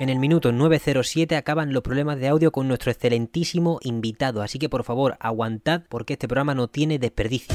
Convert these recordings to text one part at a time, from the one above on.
En el minuto 907 acaban los problemas de audio con nuestro excelentísimo invitado, así que por favor aguantad porque este programa no tiene desperdicio.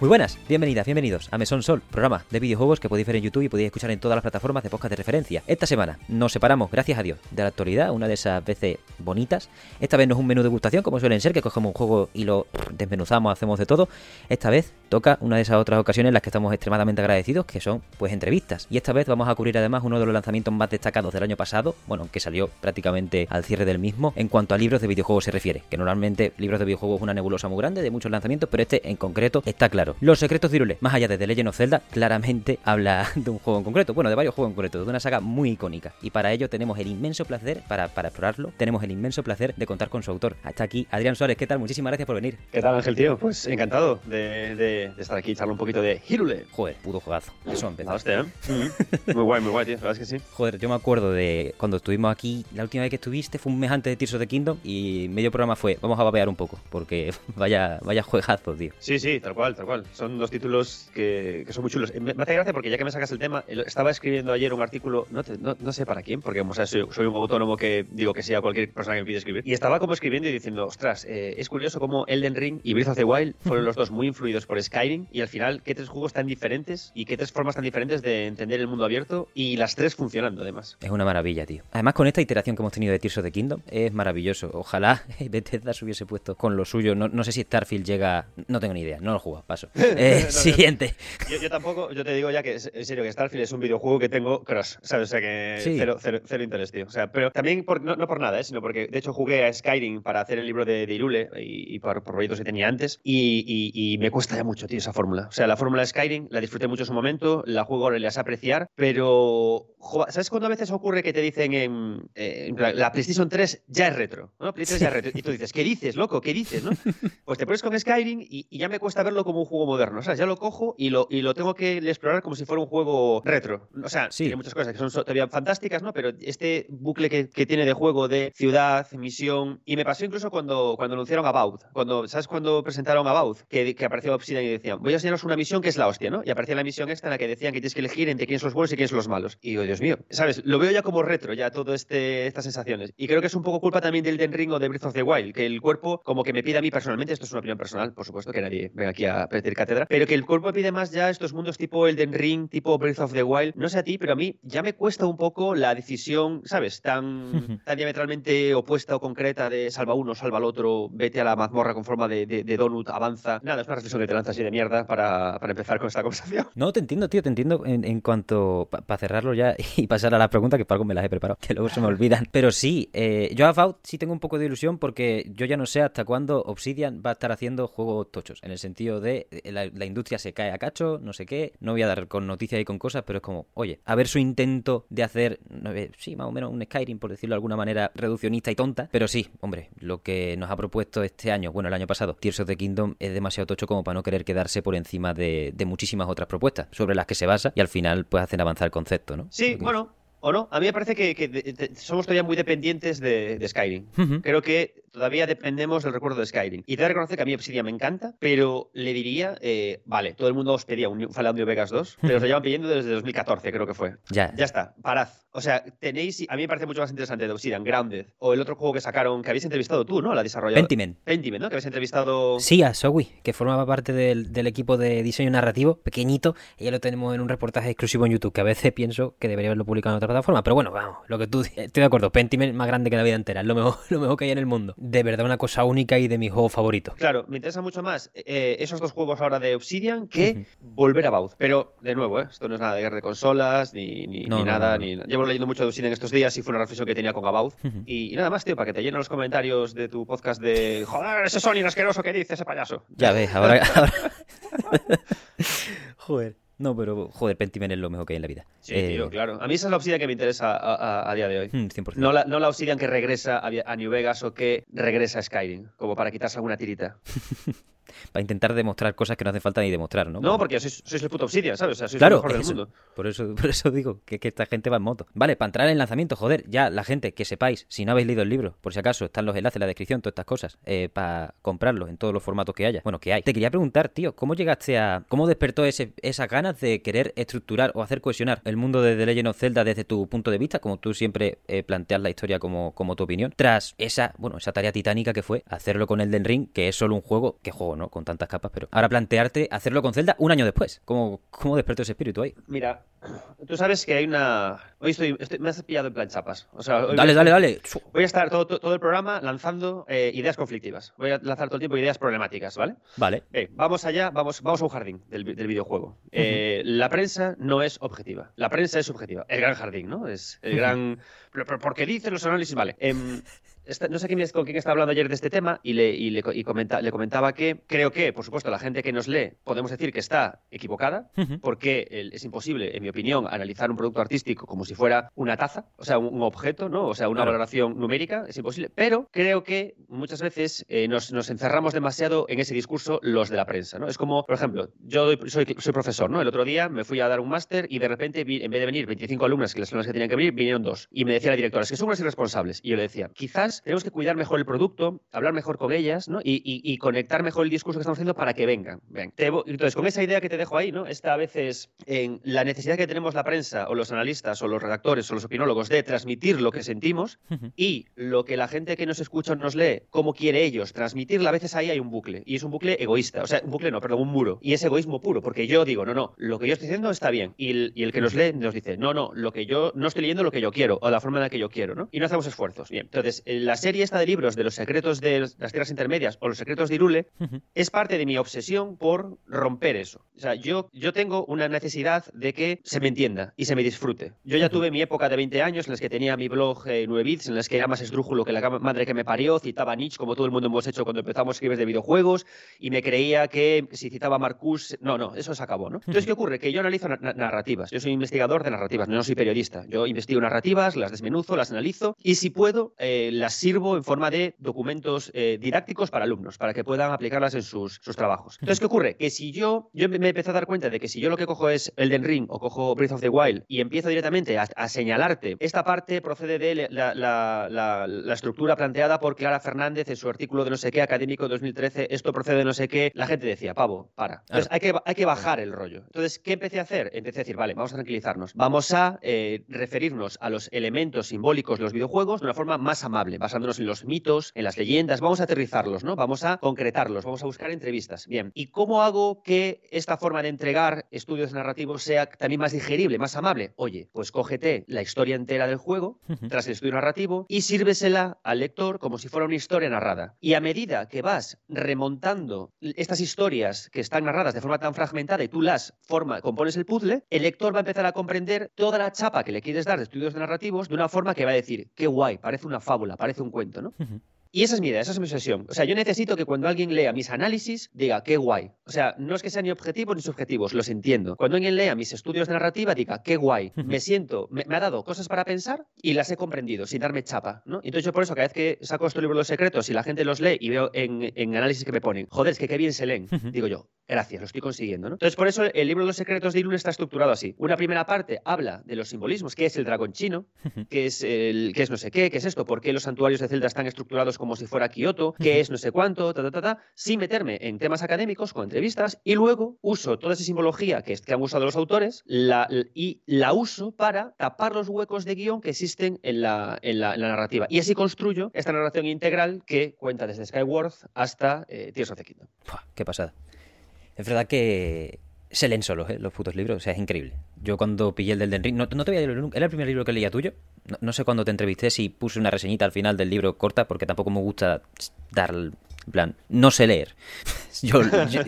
Muy buenas, bienvenidas, bienvenidos a Mesón Sol, programa de videojuegos que podéis ver en YouTube y podéis escuchar en todas las plataformas de podcast de referencia. Esta semana nos separamos, gracias a Dios, de la actualidad, una de esas veces bonitas. Esta vez no es un menú de gustación, como suelen ser, que cogemos un juego y lo desmenuzamos, hacemos de todo. Esta vez toca una de esas otras ocasiones en las que estamos extremadamente agradecidos, que son pues entrevistas. Y esta vez vamos a cubrir además uno de los lanzamientos más destacados del año pasado, bueno, que salió prácticamente al cierre del mismo, en cuanto a libros de videojuegos se refiere, que normalmente libros de videojuegos es una nebulosa muy grande de muchos lanzamientos, pero este en concreto está claro. Los secretos de Irule, más allá de The Legend of Zelda, claramente habla de un juego en concreto, bueno, de varios juegos en concreto, de una saga muy icónica. Y para ello tenemos el inmenso placer, para, para explorarlo, tenemos el inmenso placer de contar con su autor. Hasta aquí, Adrián Suárez, ¿qué tal? Muchísimas gracias por venir. ¿Qué tal, Ángel, tío? Pues encantado de, de- de estar aquí, charlar un poquito de Hirule. Joder, puto juegazo. Eso empezó. Hostia, ¿eh? muy guay, muy guay, tío. La verdad es que sí. Joder, yo me acuerdo de cuando estuvimos aquí, la última vez que estuviste fue un mes antes de Tears of the Kingdom y medio programa fue, vamos a babear un poco, porque vaya, vaya juegazo, tío. Sí, sí, tal cual, tal cual. Son dos títulos que, que son muy chulos. Me, me hace gracia porque ya que me sacas el tema, estaba escribiendo ayer un artículo, no, te- no, no sé para quién, porque o sea, soy, soy un autónomo que digo que sea cualquier persona que me pide escribir. Y estaba como escribiendo y diciendo, ostras, eh, es curioso cómo Elden Ring y Breath of the Wild fueron los dos muy influidos por Skyrim y al final qué tres juegos tan diferentes y qué tres formas tan diferentes de entender el mundo abierto y las tres funcionando además. Es una maravilla, tío. Además, con esta iteración que hemos tenido de Tears of the Kingdom, es maravilloso. Ojalá Bethesda se hubiese puesto con lo suyo. No, no sé si Starfield llega. No tengo ni idea, no lo jugado, paso. Eh, No, siguiente. Yo, yo tampoco, yo te digo ya que, en serio, que Starfield es un videojuego que tengo crush, ¿sabes? O sea, que Sí. cero, cero, cero interés, tío. O sea, pero también, por- no, no por nada, ¿eh? Sino porque, de hecho, jugué a Skyrim para hacer el libro de, de Irule y, y por, por proyectos que tenía antes y, y- y me cuesta ya mucho, tío, esa fórmula. O sea, la fórmula de Skyrim la disfruté mucho en su momento, la juego ahora y la sé apreciar, pero, jo, ¿sabes cuando a veces ocurre que te dicen en, eh, en plan, la PlayStation 3 ya es retro? ¿no? Play 3 ya es retro. Y tú dices, ¿qué dices, loco? ¿Qué dices, no? Pues te pones con Skyrim y, y ya me cuesta verlo como un juego moderno. O sea, ya lo cojo y lo, y lo tengo que explorar como si fuera un juego retro. O sea, Sí. tiene muchas cosas que son so- todavía fantásticas, ¿no? Pero este bucle que, que tiene de juego de ciudad, misión. Y me pasó incluso cuando, cuando anunciaron About. Cuando, ¿Sabes cuando presentaron About? Que, que apareció Obsidian y decían, voy a enseñaros una misión que es la hostia, ¿no? Y aparecía la misión esta en la que decían que tienes que elegir entre quiénes son los buenos y quiénes son los malos. Y digo, Dios mío, ¿sabes? Lo veo ya como retro, ya todo este, estas sensaciones. Y creo que es un poco culpa también del Den Ring o de Breath of the Wild, que el cuerpo como que me pide a mí personalmente, esto es una opinión personal, por supuesto, que nadie venga aquí a pedir cátedra, pero que el cuerpo me pide más ya estos mundos tipo Elden Ring, tipo Breath of the Wild, no sé a ti, pero a mí ya me cuesta un poco la decisión, ¿sabes? Tan, tan diametralmente opuesta o concreta de salva uno, salva al otro, vete a la mazmorra con forma de, de- de donut, avanza. Nada, es una reflexión que te lanzas de mierda para, para empezar con esta conversación. No, te entiendo, tío, te entiendo en, cuanto. Para cerrarlo ya y pasar a la pregunta, que para algo me las he preparado, que luego se me olvidan. Pero sí, eh, yo a Vault sí tengo un poco de ilusión porque yo ya no sé hasta cuándo Obsidian va a estar haciendo juegos tochos. En el sentido de eh, la, industria se cae a cacho, no sé qué. No voy a dar con noticias y con cosas, pero es como, oye, a ver su intento de hacer, sé, sí, más o menos un Skyrim, por decirlo de alguna manera, reduccionista y tonta. Pero sí, hombre, lo que nos ha propuesto este año, bueno, el año pasado, Tears of the Kingdom, es demasiado tocho como para no querer quedarse por encima de, de muchísimas otras propuestas sobre las que se basa y al final pues hacen avanzar el concepto, ¿no? Sí, bueno, o no. A mí me parece que, somos todavía muy dependientes de, de Skyrim. Creo que todavía dependemos del recuerdo de Skyrim. Y te reconocer que a mí Obsidian me encanta, pero le diría, eh, vale, todo el mundo os pedía un Fallout New Vegas 2, pero os lo llevan pidiendo desde 2014, creo que fue. Ya, Ya está, parad. O sea, tenéis, a mí me parece mucho más interesante de Obsidian, Grounded, o el otro juego que sacaron, que habéis entrevistado tú, ¿no? La desarrolladora. Pentiment. Pentiment, ¿no? Que habéis entrevistado... Sí, a Zoe, que formaba parte del, del equipo de diseño narrativo, pequeñito, y ya lo tenemos en un reportaje exclusivo en YouTube, que a veces pienso que debería haberlo publicado en otra plataforma, pero bueno, vamos, lo que tú estoy de acuerdo, Pentiment más grande que la vida entera, es lo mejor, lo mejor que hay en el mundo. De verdad, una cosa única y de mis juegos favoritos. Claro, me interesa mucho más eh, esos dos juegos ahora de Obsidian que volver a Baud. Pero, de nuevo, ¿eh? esto no es nada de guerra de consolas, ni, ni, No, ni no, nada. no. Ni... Llevo leyendo mucho de Obsidian estos días y fue una reflexión que tenía con About. y, y nada más, tío, para que te llenen los comentarios de tu podcast de joder, ese Sony asqueroso que dice ese payaso. Ya ves, ahora... ahora- joder. No, pero joder, Pentiment es lo mejor que hay en la vida. Sí, Eh, tío, claro. A mí esa es la Obsidian que me interesa a, a- a día de hoy. mm, 100%. No la, no la Obsidian que regresa a, a New Vegas o que regresa a Skyrim, como para quitarse alguna tirita. para intentar demostrar cosas que no hace falta ni demostrar, ¿no? No, porque sois, sois el puto Obsidian, ¿sabes? O sea, sois Claro, el mejor del eso. mundo. Por eso, por eso digo que, que esta gente va en moto. Vale, para entrar en el lanzamiento, joder, ya la gente que sepáis, si no habéis leído el libro, por si acaso, están los enlaces en la descripción, todas estas cosas, eh, para comprarlo en todos los formatos que haya. Bueno, que hay. Te quería preguntar, tío, ¿cómo llegaste a. ¿Cómo despertó ese, esas ganas de querer estructurar o hacer cohesionar el mundo de The Legend of Zelda desde tu punto de vista, como tú siempre eh, planteas la historia como, como tu opinión, tras esa, bueno, esa tarea titánica que fue hacerlo con Elden Ring, que es solo un juego, que juego, ¿no? Con tantas capas, pero ahora plantearte hacerlo con Zelda un año después. ¿Cómo, cómo despertó ese espíritu ahí? Mira, tú sabes que hay una. Hoy estoy, estoy- me has pillado en plan chapas. O sea, hoy Dale, voy dale, dale. Voy a estar todo, todo- el programa lanzando eh, ideas conflictivas. Voy a lanzar todo el tiempo ideas problemáticas, ¿vale? Vale. Bien, vamos allá, vamos, vamos a un jardín del, del videojuego. Eh, La prensa no es objetiva. La prensa es subjetiva. El gran jardín, ¿no? Es el gran. Pero, pero ¿Por qué dicen los análisis? Vale. Esta- no sé quién es- con quién estaba hablando ayer de este tema y, le, y le co- y comenta- le comentaba que creo que, por supuesto, la gente que nos lee podemos decir que está equivocada porque es imposible, en mi opinión, analizar un producto artístico como si fuera una taza, o sea, un, un objeto, ¿no? O sea, una Claro. valoración numérica, es imposible. Pero creo que muchas veces eh, nos, nos encerramos demasiado en ese discurso los de la prensa, ¿no? Es como, por ejemplo, yo doy- soy, soy profesor, ¿no? El otro día me fui a dar un máster y de repente, vi- en vez de venir 25 alumnas, que las son las que tenían que venir, vinieron dos. Y me decía la directora, es que son unas irresponsables. Y yo le decía, quizás tenemos que cuidar mejor el producto, hablar mejor con ellas, ¿no? Y, y- y conectar mejor el discurso que estamos haciendo para que vengan. Ven. Entonces, con esa idea que te dejo ahí, ¿no? Esta a veces en la necesidad que tenemos la prensa o los analistas o los redactores o los opinólogos de transmitir lo que sentimos y lo que la gente que nos escucha o nos lee, cómo quiere ellos transmitirla, a veces ahí hay un bucle. Y es un bucle egoísta. O sea, un bucle no, perdón, un muro. Y es egoísmo puro, porque yo digo, no, no, lo que yo estoy diciendo está bien. Y el, y el que nos lee nos dice, no, no, lo que yo no estoy leyendo lo que yo quiero o la forma en la que yo quiero, ¿no? Y no hacemos esfuerzos. Bien, entonces, eh, la serie esta de libros de los secretos de las tierras intermedias o los secretos de Irule es parte de mi obsesión por romper eso. O sea, yo, yo tengo una necesidad de que se me entienda y se me disfrute. Yo ya tuve mi época de 20 años en las que tenía mi blog eh, 9 bits, en las que era más esdrújulo que la madre que me parió, citaba a Nietzsche como todo el mundo hemos hecho cuando empezamos a escribir de videojuegos y me creía que si citaba a Marcus, no, no, eso se acabó, ¿no? Entonces, ¿qué ocurre? Que yo analizo na- na- narrativas. Yo soy investigador de narrativas, no soy periodista. Yo investigo narrativas, las desmenuzo, las analizo y si puedo, eh, las sirvo en forma de documentos eh, didácticos para alumnos, para que puedan aplicarlas en sus, sus trabajos. Entonces, ¿qué ocurre? Que si yo, yo me me empecé a dar cuenta de que si yo lo que cojo es Elden Ring o cojo Breath of the Wild y empiezo directamente a, a señalarte, esta parte procede de la, la- la- la estructura planteada por Clara Fernández en su artículo de no sé qué académico 2013, esto procede de no sé qué, la gente decía, pavo, para. Entonces, hay que, hay que bajar el rollo. Entonces, ¿qué empecé a hacer? Empecé a decir, vale, vamos a tranquilizarnos. Vamos a eh, referirnos a los elementos simbólicos de los videojuegos de una forma más amable, basándonos en los mitos, en las leyendas. Vamos a aterrizarlos, ¿no? Vamos a concretarlos, vamos a buscar entrevistas. Bien. ¿Y cómo hago que esta forma de entregar estudios narrativos sea también más digerible, más amable? Oye, pues cógete la historia entera del juego, tras el estudio narrativo y sírvesela al lector como si fuera una historia narrada. Y a medida que vas remontando estas historias que están narradas de forma tan fragmentada y tú las forma, compones el puzzle, el lector va a empezar a comprender toda la chapa que le quieres dar de estudios narrativos de una forma que va a decir, qué guay, parece una fábula, parece un cuento, ¿no? Ujú. Y esa es mi idea, esa es mi obsesión. O sea, yo necesito que cuando alguien lea mis análisis diga, qué guay. O sea, no es que sean ni objetivos ni subjetivos, los entiendo. Cuando alguien lea mis estudios de narrativa diga, qué guay. Me siento, me, me ha dado cosas para pensar y las he comprendido sin darme chapa, ¿no? Entonces yo por eso cada vez que saco estos libros de los secretos y la gente los lee y veo en, en análisis que me ponen, joder, es que qué bien se leen, digo yo, gracias, lo estoy consiguiendo, ¿no? Entonces por eso el libro de los secretos de Irún está estructurado así. Una primera parte habla de los simbolismos, qué es el dragón chino, qué es el qué es no sé qué, qué es esto, por qué los santuarios de Zelda están estructurados como si fuera Kioto, qué es no sé cuánto, ta, ta, ta, ta, sin meterme en temas académicos con entrevistas y luego uso toda esa simbología que, que han usado los autores la- y la uso para tapar los huecos de guion que existen en la, en la- narrativa. Y así construyo esta narración integral que cuenta desde Skyward hasta eh, Tears of the Kingdom. Qué pasada. Es verdad que se leen solos, ¿eh? Los putos libros. O sea, es increíble. Yo cuando pillé el del Den no, no te voy a leer. Era el primer libro que leía tuyo. No, no sé cuándo te entrevisté si puse una reseñita al final del libro corta, porque tampoco me gusta dar. En plan, no sé leer. Yo,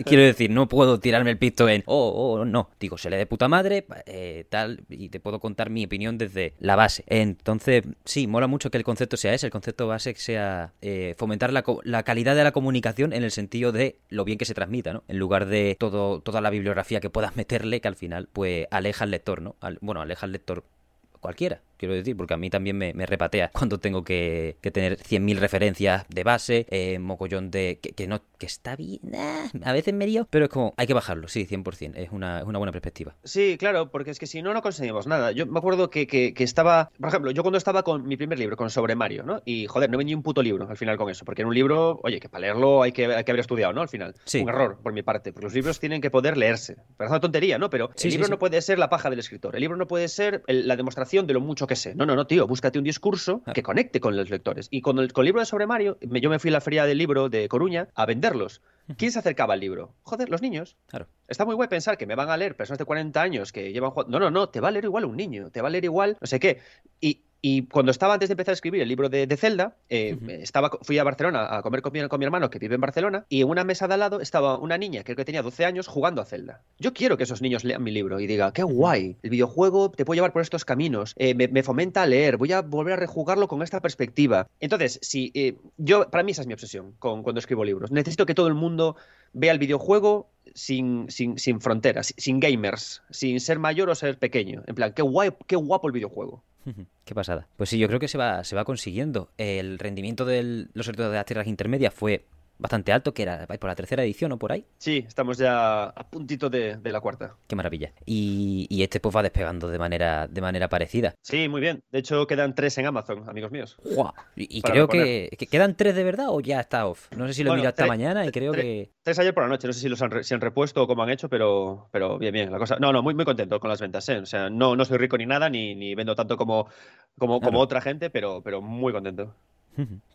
quiero decir, no puedo tirarme el pisto en, oh, oh, no. Digo, se lee de puta madre, eh, tal, y te puedo contar mi opinión desde la base. Entonces, sí, mola mucho que el concepto sea ese, el concepto base sea eh, fomentar la, la calidad de la comunicación en el sentido de lo bien que se transmita, ¿no? En lugar de todo, toda la bibliografía que puedas meterle, que al final, pues, aleja al lector, ¿no? Al- bueno, aleja al lector cualquiera. Quiero decir, porque a mí también me, repatea cuando tengo que, tener 100.000 referencias de base, eh, mocollón de... Que, no, que está bien, a veces me lío, pero es como, hay que bajarlo, sí, 100%, es una, es una buena perspectiva. Sí, claro, porque es que si no, no conseguimos nada. Yo me acuerdo que, que, estaba, por ejemplo, yo cuando estaba con mi primer libro, con Sobre Mario, ¿no? Y joder, no vendí un puto libro al final con eso, porque en un libro, oye, que para leerlo hay que, hay que haber estudiado, ¿no? Al final. Sí. Un error por mi parte, porque los libros tienen que poder leerse. Parece una tontería, ¿no? Pero el libro no puede ser la paja del escritor, el libro no puede ser la demostración de lo mucho que sé. No, no, no, tío, búscate un discurso ah. que conecte con los lectores. Y con el, con el libro de Sobre Mario, yo me fui a la feria del libro de Coruña a venderlos. ¿Quién se acercaba al libro? Joder, los niños. Claro. Está muy guay pensar que me van a leer personas de 40 años que llevan jugando. No, no, no, te va a leer igual un niño, te va a leer igual no sé qué. Y y cuando estaba antes de empezar a escribir el libro de, de Zelda, eh, estaba, fui a Barcelona a comer con mi, con mi, hermano que vive en Barcelona y en una mesa de al lado estaba una niña, creo que tenía 12 años, jugando a Zelda. Yo quiero que esos niños lean mi libro y diga, qué guay, el videojuego te puede llevar por estos caminos, eh, me, fomenta a leer, voy a volver a rejugarlo con esta perspectiva. Entonces, si eh, yo, para mí esa es mi obsesión con, cuando escribo libros. Necesito que todo el mundo vea el videojuego sin, sin, sin fronteras, sin gamers, sin ser mayor o ser pequeño. En plan, qué guay, qué guapo el videojuego. Qué pasada. Pues sí, yo creo que se va, se va consiguiendo. El rendimiento de los sorteos de las tierras intermedias fue bastante alto, que era por la tercera edición o por ahí. Sí, estamos ya a puntito de, la cuarta. Qué maravilla. Y, este pues va despegando de manera, de manera parecida. Sí, muy bien. De hecho, quedan tres en Amazon, amigos míos. Y, creo que, quedan tres de verdad o ya está off. No sé si lo he esta mañana y creo que. Tres ayer por la noche, no sé si los han, si han repuesto o cómo han hecho, pero, pero bien, bien. La cosa. No, no, muy, muy contento con las ventas. ¿eh? O sea, no, no soy rico ni nada, ni, ni vendo tanto como, como, como otra gente, pero, pero muy contento.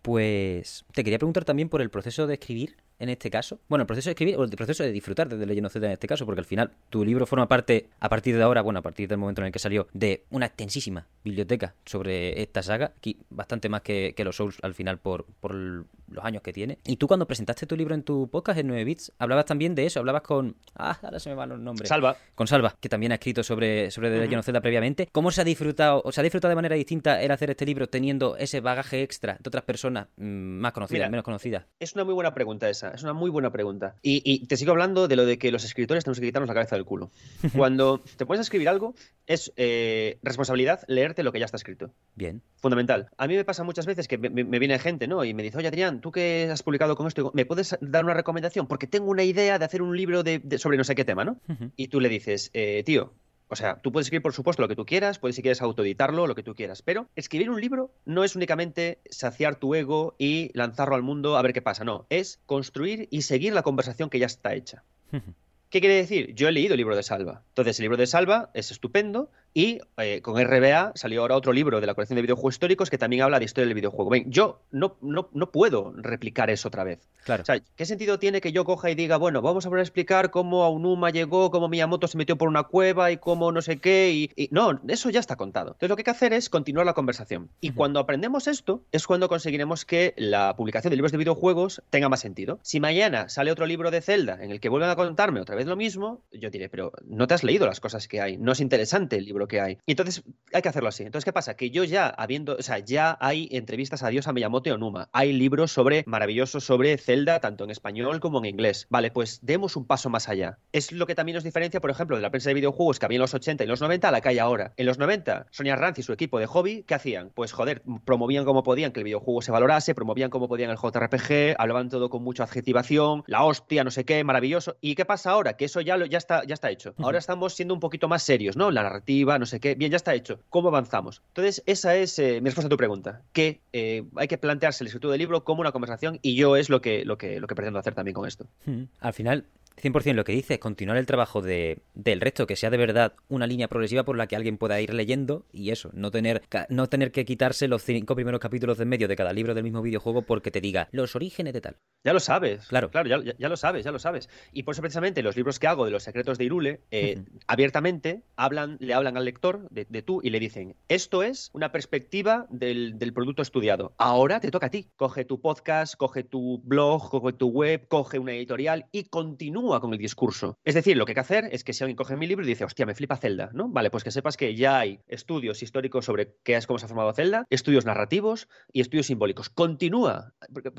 Pues te quería preguntar también por el proceso de escribir en este caso. Bueno, el proceso de escribir o el proceso de disfrutar de Legend of Zelda en este caso, porque al final tu libro forma parte, a partir de ahora, bueno, a partir del momento en el que salió, de una extensísima biblioteca sobre esta saga, aquí bastante más que, los Souls al final por, por los años que tiene. Y tú cuando presentaste tu libro en tu podcast en 9 bits, hablabas también de eso, hablabas con... Ah, ahora se me van los nombres. Salva. Con Salva, que también ha escrito sobre, sobre The Legend of Zelda previamente. ¿Cómo se ha disfrutado, o se ha disfrutado de manera distinta el hacer este libro teniendo ese bagaje extra de otras personas mm, más conocidas, menos conocidas? Es una muy buena pregunta esa, es una muy buena pregunta. Y, te sigo hablando de lo de que los escritores tenemos que quitarnos la cabeza del culo. Cuando te pones a escribir algo, es eh, responsabilidad leerte lo que ya está escrito. Bien. Fundamental. A mí me pasa muchas veces que me, viene gente, ¿no? Y me dice, oye, Adrián, tú que has publicado con esto, ¿me puedes dar una recomendación? Porque tengo una idea de hacer un libro de, sobre no sé qué tema, ¿no? Y tú le dices, eh, tío, o sea, tú puedes escribir, por supuesto, lo que tú quieras, puedes si quieres autoeditarlo, lo que tú quieras, pero escribir un libro no es únicamente saciar tu ego y lanzarlo al mundo a ver qué pasa, no, es construir y seguir la conversación que ya está hecha. ¿Qué quiere decir? Yo he leído el libro de Salva. Entonces, el libro de Salva es estupendo, y eh, con RBA salió ahora otro libro de la colección de videojuegos históricos que también habla de historia del videojuego. Ven, yo no, no, no puedo replicar eso otra vez. Claro. ¿qué sentido tiene que yo coja y diga, bueno, vamos a volver a explicar cómo Aonuma llegó, cómo Miyamoto se metió por una cueva y cómo no sé qué? Y, No, eso ya está contado. Entonces, lo que hay que hacer es continuar la conversación. Y cuando aprendemos esto, es cuando conseguiremos que la publicación de libros de videojuegos tenga más sentido. Si mañana sale otro libro de Zelda en el que vuelven a contarme otra vez lo mismo, yo diré, pero no te has leído las cosas que hay, no es interesante el libro que hay. Y entonces hay que hacerlo así. Entonces, ¿qué pasa? Que yo ya habiendo, o sea, ya hay entrevistas a Dios a Miyamoto y Onuma. Hay libros sobre maravillosos sobre Zelda, tanto en español como en inglés. Vale, pues demos un paso más allá. Es lo que también nos diferencia, por ejemplo, de la prensa de videojuegos que había en los 80 y los 90 a la que hay ahora. En los 90, Sonia Ranz y su equipo de hobby, ¿qué hacían? Pues joder, promovían como podían que el videojuego se valorase, promovían como podían el JRPG, hablaban todo con mucha adjetivación, la hostia, no sé qué, maravilloso. ¿Y qué pasa ahora? Que eso ya, lo, ya, está, ya está hecho. Ahora estamos siendo un poquito más serios, ¿no? La narrativa, no sé qué. Bien, ya está hecho. ¿Cómo avanzamos? Entonces, esa es eh, mi respuesta a tu pregunta. Que eh, hay que plantearse el escritura del libro como una conversación y yo es lo que, lo que, lo que pretendo hacer también con esto. Hmm. Al final, 100% lo que dice es continuar el trabajo de, del resto, que sea de verdad una línea progresiva por la que alguien pueda ir leyendo y eso, no tener, no tener que quitarse los cinco primeros capítulos de medio de cada libro del mismo videojuego porque te diga los orígenes de tal. Ya lo sabes. Claro. Claro, ya, ya, lo sabes, ya lo sabes. Y por eso precisamente los libros que hago de los secretos de Irule, eh, abiertamente hablan, le hablan al lector de, tú y le dicen, esto es una perspectiva del, del producto estudiado. Ahora te toca a ti. Coge tu podcast, coge tu blog, coge tu web, coge una editorial y continúa continúa con el discurso. Es decir, lo que hay que hacer es que si alguien coge mi libro y dice, hostia, me flipa Zelda, ¿no? Vale, pues que sepas que ya hay estudios históricos sobre qué es, cómo se ha formado Zelda, estudios narrativos y estudios simbólicos. Continúa.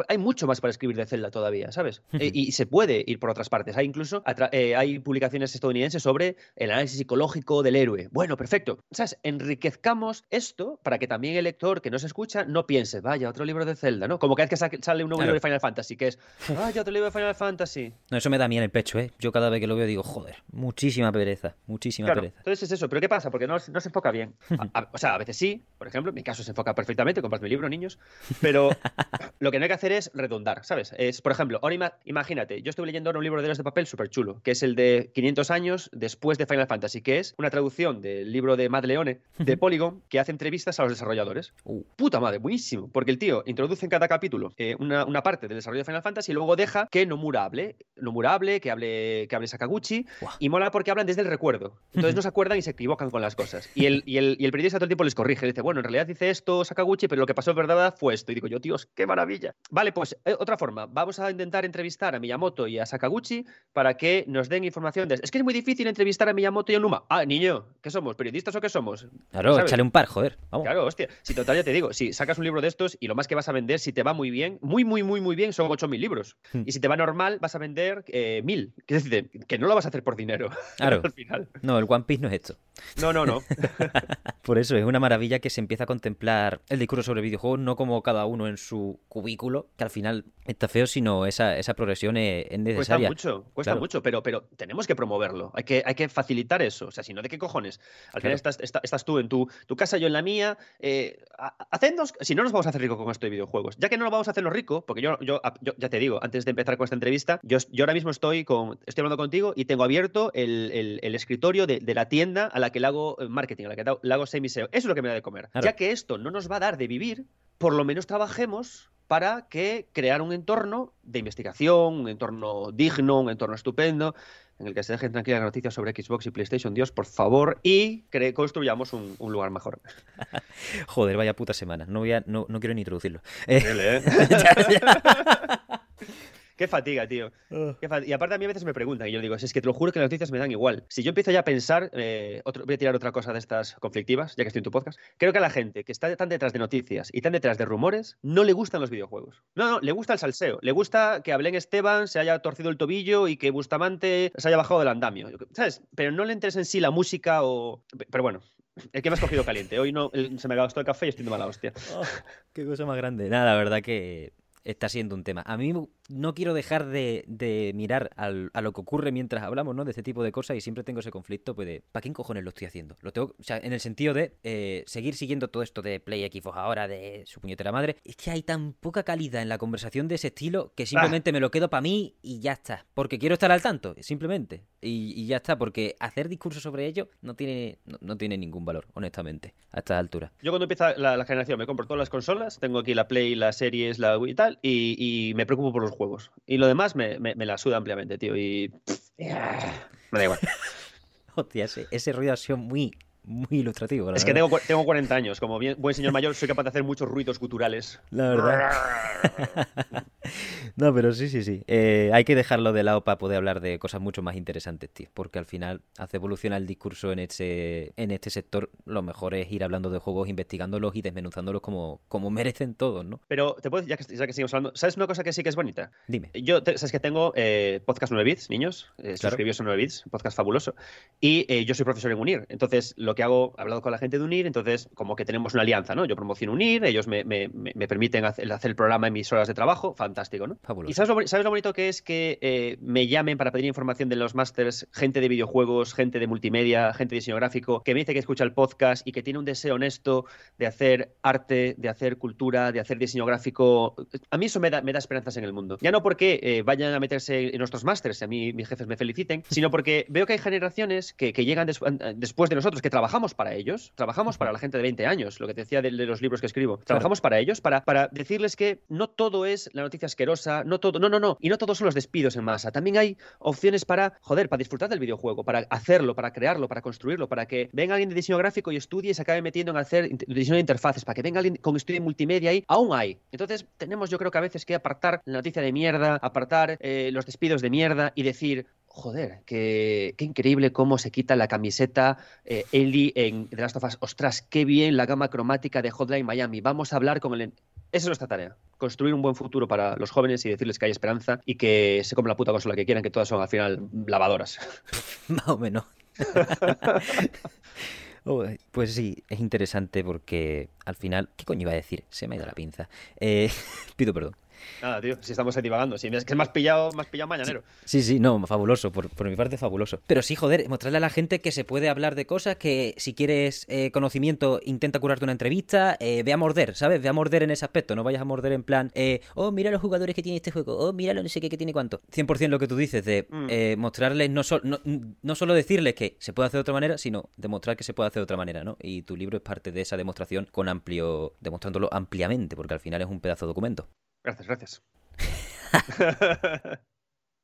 Hay mucho más para escribir de Zelda todavía, ¿sabes? Eh, y se puede ir por otras partes. Hay incluso eh, hay publicaciones estadounidenses sobre el análisis psicológico del héroe. Bueno, perfecto. ¿Sabes? Enriquezcamos esto para que también el lector que no se escucha no piense, vaya, otro libro de Zelda, ¿no? Como cada vez que sale un nuevo libro de Final Fantasy, que es, vaya, otro libro de Final Fantasy. No, eso me da miedo el pecho, ¿eh? Yo cada vez que lo veo digo, joder, muchísima pereza, muchísima pereza. Entonces es eso, pero ¿qué pasa? Porque no, no se enfoca bien. o sea, a veces sí, por ejemplo, en mi caso se enfoca perfectamente, compras mi libro, niños, pero lo que no hay que hacer es redundar, ¿sabes? Es, por ejemplo, ahora imagínate, yo estuve leyendo ahora un libro de los de papel súper chulo, que es el de 500 años después de Final Fantasy, que es una traducción del libro de Matt Leone, de Polygon, que hace entrevistas a los desarrolladores. Uh. Puta madre, buenísimo, porque el tío introduce en cada capítulo eh, una, una, parte del desarrollo de Final Fantasy y luego deja que Nomura hable, Nomura hable, que hable, que hable Sakaguchi, y mola porque hablan desde el recuerdo. Entonces no se acuerdan y se equivocan con las cosas. Y el, y el, y el periodista todo el tiempo les corrige, dice, bueno, en realidad dice esto Sakaguchi, pero lo que pasó en verdad fue esto. Y digo yo, tíos, qué maravilla. Vale, pues eh, otra forma, vamos a intentar entrevistar a Miyamoto y a Sakaguchi para que nos den información de... Es que es muy difícil entrevistar a Miyamoto y a Numa. Ah, niño, ¿qué somos? ¿Periodistas o qué somos? Claro, échale un par, joder. Vamos. Claro, hostia. Si total, ya te digo, si sacas un libro de estos y lo más que vas a vender, si te va muy bien, muy, muy, muy, muy bien, son 8.000 libros. Hmm. Y si te va normal, vas a vender eh, 1.000. Es decir, que no lo vas a hacer por dinero. Claro. al final. No, el One Piece no es esto. No, no, no. por eso es una maravilla que se empieza a contemplar el discurso sobre videojuegos, no como cada uno en su cubículo, que al final está feo, sino esa, esa progresión es, necesaria. Cuesta mucho, cuesta mucho, pero, pero tenemos que promoverlo. Hay que, hay que facilitar eso. O sea, si no, ¿de qué cojones? Al final estás, estás, tú en tu, tu, casa, yo en la mía. Eh, si no nos vamos a hacer rico con esto de videojuegos, ya que no nos vamos a hacernos rico, porque yo, yo, ya te digo, antes de empezar con esta entrevista, yo, yo ahora mismo estoy, con, estoy hablando contigo y tengo abierto el, el, escritorio de, de, la tienda a la que le hago eh, marketing, a la que le hago semiseo. Eso es lo que me da de comer. Ya que esto no nos va a dar de vivir, por lo menos trabajemos para que crear un entorno de investigación, un entorno digno, un entorno estupendo, en el que se dejen tranquilas noticias sobre Xbox y PlayStation, Dios, por favor, y que construyamos un, lugar mejor. Joder, vaya puta semana. No, voy a, no, no quiero ni introducirlo. ¿eh? Qué fatiga, tío. Ah. Y aparte a mí a veces me preguntan y yo digo, es que te lo juro que las noticias me dan igual. Si yo empiezo ya a pensar, eh, voy a tirar otra cosa de estas conflictivas, ya que estoy en tu podcast, creo que a la gente que está tan detrás de noticias y tan detrás de rumores, no le gustan los videojuegos. No, no, le gusta el salseo. Le gusta que Ablen Esteban se haya torcido el tobillo y que Bustamante se haya bajado del andamio. ¿Sabes? Pero no le interesa en sí la música o... Pero bueno, el que me has cogido caliente. Hoy no se me ha gastado el café y estoy de mala hostia. Oh, qué cosa más grande. Nada, la verdad que está siendo un tema. A mí no quiero dejar de, mirar a lo que ocurre mientras hablamos, ¿no? De este tipo de cosas y siempre tengo ese conflicto, pues de, ¿para quién cojones lo estoy haciendo? Lo tengo, o sea, en el sentido de eh, seguir siguiendo todo esto de Play Xbox ahora, de su puñetera madre, es que hay tan poca calidad en la conversación de ese estilo que simplemente me lo quedo para mí y ya está. Porque quiero estar al tanto, simplemente. Y, ya está, porque hacer discursos sobre ello no tiene, no, tiene ningún valor, honestamente, a esta altura. Yo cuando empieza la, generación me compro todas las consolas, tengo aquí la Play, las series, la Wii y tal, y, me preocupo por los juegos. Y lo demás me, me, la suda ampliamente, tío. Y. me da igual. Hostia, ese, ese ruido ha sido muy, muy ilustrativo. es que tengo, tengo 40 años. Como bien, buen señor mayor, soy capaz de hacer muchos ruidos guturales. La verdad. no, pero sí, sí, sí. Eh, hay que dejarlo de lado para poder hablar de cosas mucho más interesantes, tío. Porque al final hace evolucionar el discurso en este, en este sector. Lo mejor es ir hablando de juegos, investigándolos y desmenuzándolos como, como merecen todos, ¿no? Pero te puedo ya que, ya que seguimos hablando, ¿sabes una cosa que sí que es bonita? Dime. Yo, sabes que tengo eh, podcast 9 bits, niños. Eh, claro. Suscribíos 9 bits, podcast fabuloso. Y eh, yo soy profesor en UNIR. Entonces, lo que hago, he hablado con la gente de UNIR, entonces como que tenemos una alianza, ¿no? Yo promociono UNIR, ellos me, me, me permiten hacer, hacer, el programa en mis horas de trabajo, fantástico, ¿no? Fabuloso. ¿Y sabes lo, sabes lo bonito que es que eh, me llamen para pedir información de los másters, gente de videojuegos, gente de multimedia, gente de diseño gráfico, que me dice que escucha el podcast y que tiene un deseo honesto de hacer arte, de hacer cultura, de hacer diseño gráfico? A mí eso me da, me da esperanzas en el mundo. Ya no porque eh, vayan a meterse en nuestros másters, a mí mis jefes me feliciten, sino porque veo que hay generaciones que, que llegan después de nosotros, que trabajamos para ellos, trabajamos para la gente de 20 años, lo que te decía de, los libros que escribo. Trabajamos para ellos, para, para decirles que no todo es la noticia asquerosa, no todo, no, no, no, y no todos son los despidos en masa. También hay opciones para, joder, para disfrutar del videojuego, para hacerlo, para crearlo, para construirlo, para que venga alguien de diseño gráfico y estudie y se acabe metiendo en hacer diseño de interfaces, para que venga alguien con estudio de multimedia ahí, aún hay. Entonces, tenemos yo creo que a veces que apartar la noticia de mierda, apartar eh, los despidos de mierda y decir, joder, qué, increíble cómo se quita la camiseta eh, Ellie en The Last of Us. Ostras, qué bien la gama cromática de Hotline Miami. Vamos a hablar con el... Esa es nuestra tarea. Construir un buen futuro para los jóvenes y decirles que hay esperanza y que se comen la puta consola que quieran, que todas son al final lavadoras. Más o menos. Pues sí, es interesante porque al final, ¿qué coño iba a decir? Se me ha ido la pinza. Eh, pido perdón. Nada, tío, si estamos ahí divagando. Si es que es más pillado, más pillado mañanero. Sí, sí, no, fabuloso, por, por, mi parte fabuloso. Pero sí, joder, mostrarle a la gente que se puede hablar de cosas que si quieres eh, conocimiento, intenta curarte una entrevista, eh, ve a morder, ¿sabes? Ve a morder en ese aspecto, no vayas a morder en plan, eh, oh, mira los jugadores que tiene este juego, oh, mira lo no sé qué que tiene cuánto. 100% lo que tú dices de mm. mostrarles, no, no, no solo decirles que se puede hacer de otra manera, sino demostrar que se puede hacer de otra manera, ¿no? Y tu libro es parte de esa demostración con amplio, demostrándolo ampliamente, porque al final es un pedazo de documento. Gracias, gracias.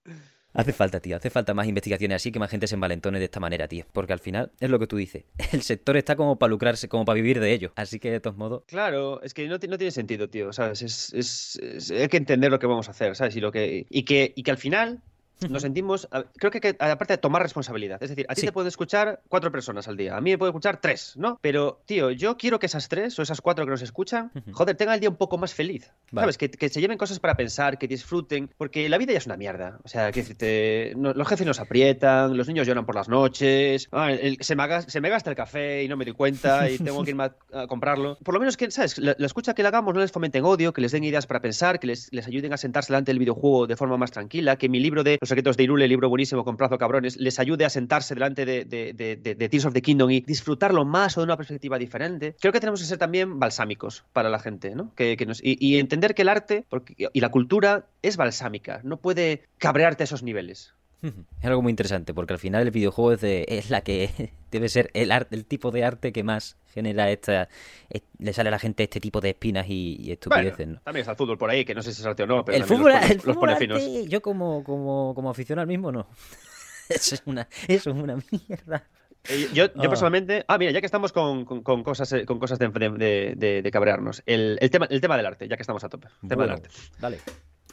Hace falta, tío, hace falta más investigaciones así que más gente se envalentone de esta manera, tío. Porque al final es lo que tú dices. El sector está como para lucrarse, como para vivir de ello. Así que de todos modos. Claro, es que no, no tiene sentido, tío. ¿Sabes? Es, hay que entender lo que vamos a hacer, ¿sabes? Y, lo que, y, que, y que al final nos sentimos, creo que, aparte de tomar responsabilidad, es decir, a ti te puede escuchar cuatro personas al día, a mí me puede escuchar tres, ¿no? Pero, tío, yo quiero que esas tres o esas cuatro que nos escuchan, joder, tengan el día un poco más feliz, ¿sabes? Que, se lleven cosas para pensar, que disfruten, porque la vida ya es una mierda, o sea, que los jefes nos aprietan, los niños lloran por las noches, ah, se, me se, me gasta el café y no me doy cuenta y tengo que irme a, comprarlo. Por lo menos que, ¿sabes? La, escucha que le hagamos no les fomenten odio, que les den ideas para pensar, que les, les ayuden a sentarse delante del videojuego de forma más tranquila, que mi libro de los secretos de Irule, libro buenísimo con plazo cabrones, les ayude a sentarse delante de, Tears of the Kingdom y disfrutarlo más o de una perspectiva diferente. Creo que tenemos que ser también balsámicos para la gente, ¿no? Que, nos, y, entender que el arte y la cultura es balsámica, no puede cabrearte a esos niveles. Es algo muy interesante, porque al final el videojuego es, es la que debe ser el, arte, el tipo de arte que más genera esta. le sale a la gente este tipo de espinas y, estupideces, ¿no? También está el fútbol por ahí, que no sé si es arte o no, pero el fútbol, los pone, finos. Yo como, como, como aficionado al mismo, no. eso, es una, eso es una mierda. Eh, yo, yo, ah. personalmente. Ah, mira, ya que estamos con, con, cosas, eh, con cosas de, de, de, cabrearnos. El, el, tema, el tema del arte, ya que estamos a tope. El tema del arte. Dale.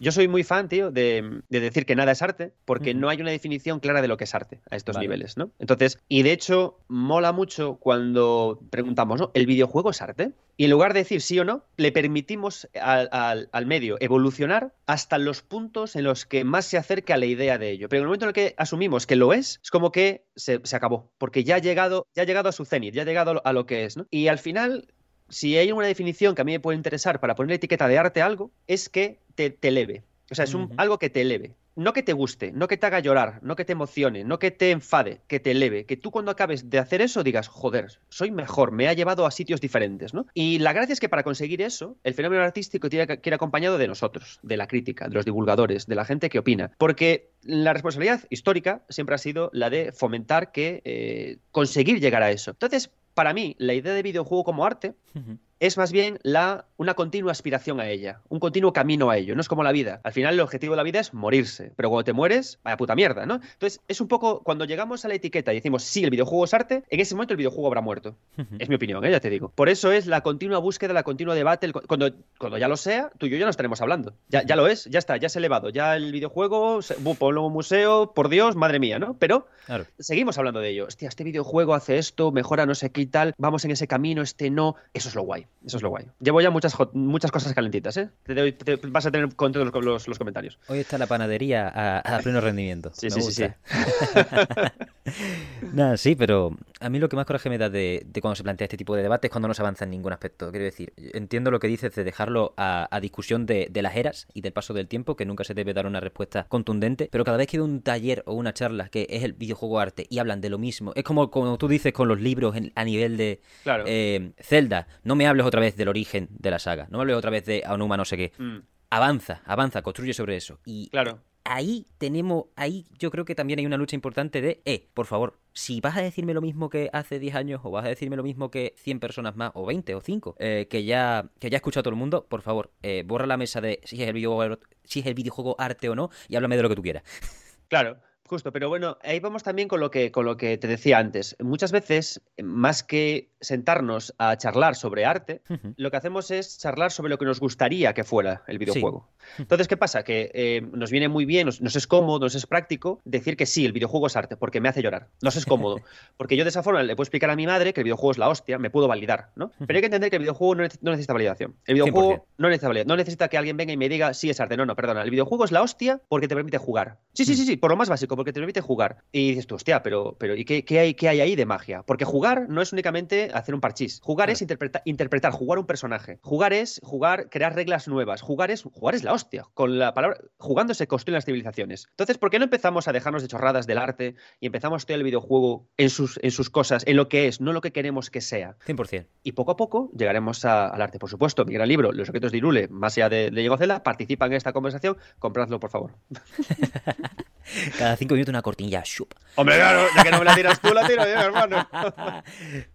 Yo soy muy fan, tío, de, decir que nada es arte, porque no hay una definición clara de lo que es arte a estos niveles, ¿no? Entonces, y de hecho, mola mucho cuando preguntamos, ¿no? ¿El videojuego es arte? Y en lugar de decir sí o no, le permitimos al, medio evolucionar hasta los puntos en los que más se acerque a la idea de ello. Pero en el momento en el que asumimos que lo es, es como que se, acabó, porque ya ha llegado, ya ha llegado a su cenit, ya ha llegado a lo que es, ¿no? Y al final, si hay una definición que a mí me puede interesar para poner etiqueta de arte a algo, es que te, eleve. O sea, es un, algo que te eleve. No que te guste, no que te haga llorar, no que te emocione, no que te enfade, que te eleve. Que tú cuando acabes de hacer eso digas, joder, soy mejor, me ha llevado a sitios diferentes, ¿no? Y la gracia es que para conseguir eso, el fenómeno artístico tiene que ir acompañado de nosotros, de la crítica, de los divulgadores, de la gente que opina. Porque la responsabilidad histórica siempre ha sido la de fomentar que eh, conseguir llegar a eso. Entonces, para mí, la idea de videojuego como arte es más bien la, una continua aspiración a ella, un continuo camino a ello. No es como la vida. Al final, el objetivo de la vida es morirse, pero cuando te mueres, vaya puta mierda, ¿no? Entonces, es un poco cuando llegamos a la etiqueta y decimos, sí, el videojuego es arte, en ese momento el videojuego habrá muerto. es mi opinión, ¿eh? ya te digo. Por eso es la continua búsqueda, la continua debate. cuando, cuando ya lo sea, tú y yo ya no estaremos hablando. Ya, ya lo es, ya está, ya se ha elevado. Ya el videojuego, ponlo en un museo, por Dios, madre mía, ¿no? Pero seguimos hablando de ello. Hostia, este videojuego hace esto, mejora no sé qué y tal, vamos en ese camino, este no. Eso es lo guay. Eso es lo guay. Llevo ya muchas, muchas cosas calentitas, ¿eh? Te, vas a tener con todos los, los, comentarios. Hoy está la panadería a, pleno rendimiento. Sí, sí, sí, sí. Nada, sí, pero a mí lo que más coraje me da de, cuando se plantea este tipo de debates es cuando no se avanza en ningún aspecto. Quiero decir, entiendo lo que dices de dejarlo a, discusión de, las eras y del paso del tiempo, que nunca se debe dar una respuesta contundente, pero cada vez que veo un taller o una charla que es el videojuego arte y hablan de lo mismo, es como, como tú dices con los libros a nivel de eh, Zelda, no me hables otra vez del origen de la saga, no me hables otra vez de Aonuma no sé qué. Mm. Avanza, avanza, construye sobre eso. Y claro ahí tenemos, ahí yo creo que también hay una lucha importante de, eh, por favor, si vas a decirme lo mismo que hace 10 años o vas a decirme lo mismo que 100 personas más o 20 o 5 eh, que ya que ya ha escuchado todo el mundo, por favor, eh, borra la mesa de si es el videojuego si es el videojuego arte o no y háblame de lo que tú quieras. Claro, Justo, pero bueno, ahí vamos también con lo que, con lo que te decía antes. Muchas veces, más que sentarnos a charlar sobre arte, lo que hacemos es charlar sobre lo que nos gustaría que fuera el videojuego. Entonces, ¿qué pasa? Que eh, nos viene muy bien, nos, nos es cómodo, nos es práctico decir que sí, el videojuego es arte, porque me hace llorar. Nos es cómodo. Porque yo de esa forma le puedo explicar a mi madre que el videojuego es la hostia, me puedo validar, ¿no? Pero hay que entender que el videojuego no, no necesita validación. El videojuego 100%. no necesita validación. No necesita que alguien venga y me diga sí es arte. No, no, perdona. El videojuego es la hostia porque te permite jugar. Sí, sí, sí, sí, por lo más básico, porque te permite jugar. Y dices tú, hostia, pero, pero ¿y qué, qué hay, qué hay ahí de magia? Porque jugar no es únicamente hacer un parchís. Jugar Claro. es interpreta- interpretar, jugar un personaje. Jugar es jugar, crear reglas nuevas. Jugar es, jugar es la hostia. Con la palabra, jugando se construyen las civilizaciones. Entonces, ¿por qué no empezamos a dejarnos de chorradas del arte y empezamos a estudiar el videojuego en sus, en sus cosas, en lo que es, no lo que queremos que sea? 100%. Y poco a poco llegaremos a- al arte. Por supuesto, mi gran libro, Los secretos de Irule, más allá de, de Diego Cela, participa en esta conversación. Compradlo, por favor. Cada cinco minutos una cortinilla. ¡shup! Hombre, claro, ya que no me la tiras tú, la tiro yo, hermano.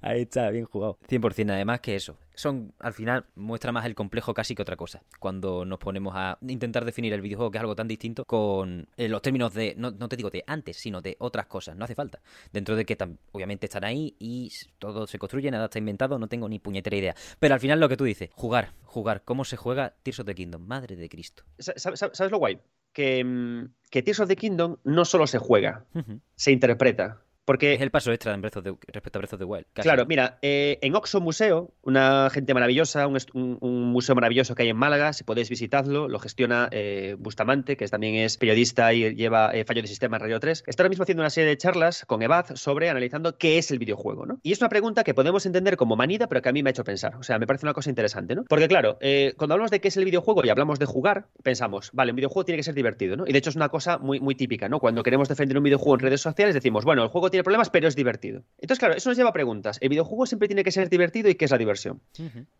Ahí está, bien jugado. 100%, además que eso. Son, al final, muestra más el complejo casi que otra cosa. Cuando nos ponemos a intentar definir el videojuego, que es algo tan distinto, con eh, los términos de, no, no te digo de antes, sino de otras cosas. No hace falta. Dentro de que obviamente están ahí y todo se construye, nada está inventado, no tengo ni puñetera idea. Pero al final lo que tú dices, jugar, jugar. ¿Cómo se juega Tears of the Kingdom? Madre de Cristo. Sa- sa- sa- ¿Sabes lo guay? Que, mm, que Tears of the Kingdom no solo se juega, se interpreta. Porque Es el paso extra en Breath of the- respecto a Breath of the Wild. casi. Claro, mira, eh, en Oxo Museo, una gente maravillosa, un, un- museo maravilloso que hay en Málaga, si podéis visitarlo, lo gestiona eh, Bustamante, que también es periodista y lleva eh, fallo de sistema en Radio 3. Está ahora mismo haciendo una serie de charlas con Ebad sobre analizando qué es el videojuego, ¿no? Y es una pregunta que podemos entender como manida, pero que a mí me ha hecho pensar. O sea, me parece una cosa interesante, ¿no? Porque claro, cuando hablamos de qué es el videojuego y hablamos de jugar, pensamos, vale, un videojuego tiene que ser divertido, ¿no? Y de hecho es una cosa muy, muy típica, ¿no? Cuando queremos defender un videojuego en redes sociales decimos, bueno, el juego tiene problemas, pero es divertido. Entonces, claro, eso nos lleva a preguntas. ¿El videojuego siempre tiene que ser divertido y qué es la diversión?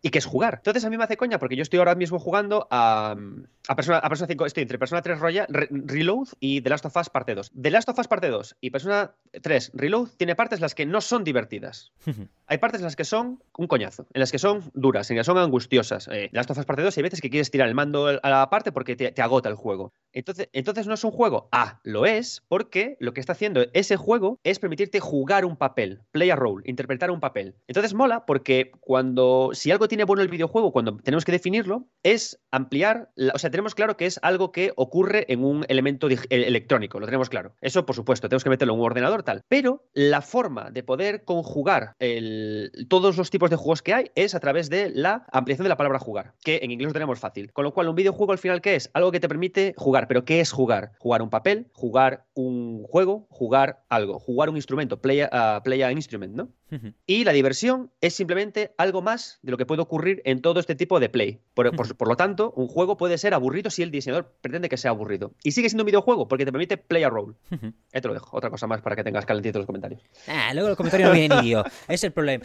¿Y qué es jugar? Entonces a mí me hace coña porque yo estoy ahora mismo jugando a, a, Persona, a Persona 5, estoy entre Persona 3 Royal, Re- Reload y The Last of Us Parte 2. The Last of Us Parte 2 y Persona 3 Reload tiene partes en las que no son divertidas. Hay partes en las que son un coñazo, en las que son duras, en las que son angustiosas. Eh, The Last of Us Parte 2 hay veces que quieres tirar el mando a la parte porque te, te agota el juego. Entonces, entonces no es un juego. Ah, lo es porque lo que está haciendo ese juego es permitirte jugar un papel, play a role, interpretar un papel. Entonces mola porque cuando, si algo tiene bueno el videojuego, cuando tenemos que definirlo, es ampliar, o sea, tenemos claro que es algo que ocurre en un elemento el- electrónico, lo tenemos claro. Eso, por supuesto, tenemos que meterlo en un ordenador tal. Pero la forma de poder conjugar todos los tipos de juegos que hay es a través de la ampliación de la palabra jugar, que en inglés lo tenemos fácil. Con lo cual, un videojuego al final, ¿qué es? Algo que te permite jugar. ¿Pero qué es jugar? Jugar un papel, jugar un juego, jugar algo, jugar un instrumento, play a, play instrument, ¿no? Y la diversión es simplemente algo más de lo que puede ocurrir en todo este tipo de play. Por, por- por lo tanto, un juego puede ser aburrido si el diseñador pretende que sea aburrido. Y sigue siendo un videojuego porque te permite play a role. Ahí te lo dejo. Otra cosa más para que tengas calentito los comentarios. Ah, luego los comentarios no vienen ni yo. Es el problema.